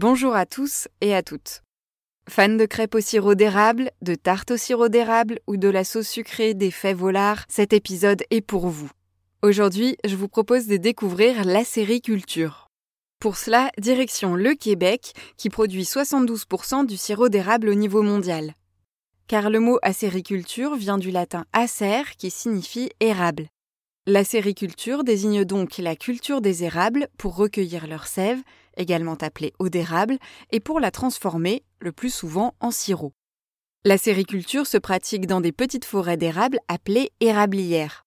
Bonjour à tous et à toutes. Fans de crêpes au sirop d'érable, de tartes au sirop d'érable ou de la sauce sucrée des fèves au lard, cet épisode est pour vous. Aujourd'hui, je vous propose de découvrir la. Pour cela, direction le Québec, qui produit 72% du sirop d'érable au niveau mondial. Car le mot acériculture vient du latin acer qui signifie érable. L'acériculture désigne donc la culture des érables pour recueillir leur sève, également appelée eau d'érable, et pour la transformer, le plus souvent en sirop. L'acériculture se pratique dans des petites forêts d'érable appelées érablières.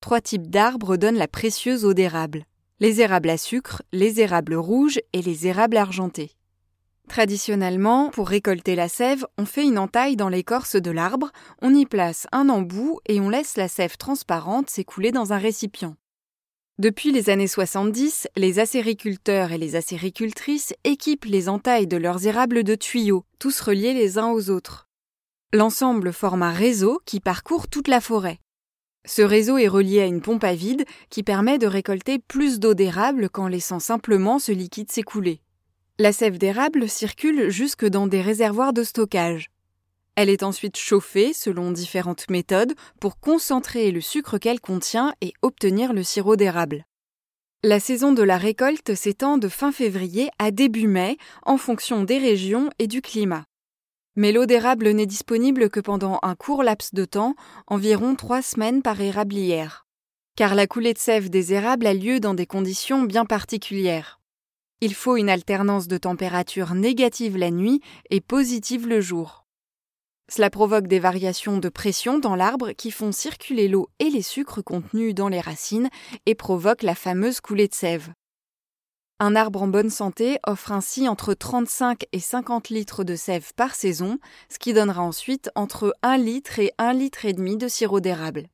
Trois types d'arbres donnent la précieuse eau d'érable les érables à sucre, les érables rouges et les érables argentés. Traditionnellement, pour récolter la sève, on fait une entaille dans l'écorce de l'arbre, on y place un embout et on laisse la sève transparente s'écouler dans un récipient. Depuis les années 70, les acériculteurs et les acéricultrices équipent les entailles de leurs érables de tuyaux, tous reliés les uns aux autres. L'ensemble forme un réseau qui parcourt toute la forêt. Ce réseau est relié à une pompe à vide qui permet de récolter plus d'eau d'érable qu'en laissant simplement ce liquide s'écouler. La sève d'érable circule jusque dans des réservoirs de stockage. Elle est ensuite chauffée selon différentes méthodes pour concentrer le sucre qu'elle contient et obtenir le sirop d'érable. La saison de la récolte s'étend de fin février à début mai en fonction des régions et du climat. Mais l'eau d'érable n'est disponible que pendant un court laps de temps, environ trois semaines par érablière. Car la coulée de sève des érables a lieu dans des conditions bien particulières. Il faut une alternance de température négative la nuit et positive le jour. Cela provoque des variations de pression dans l'arbre qui font circuler l'eau et les sucres contenus dans les racines et provoquent la fameuse coulée de sève. Un arbre en bonne santé offre ainsi entre 35 et 50 litres de sève par saison, ce qui donnera ensuite entre 1 litre et 1 litre et demi de sirop d'érable.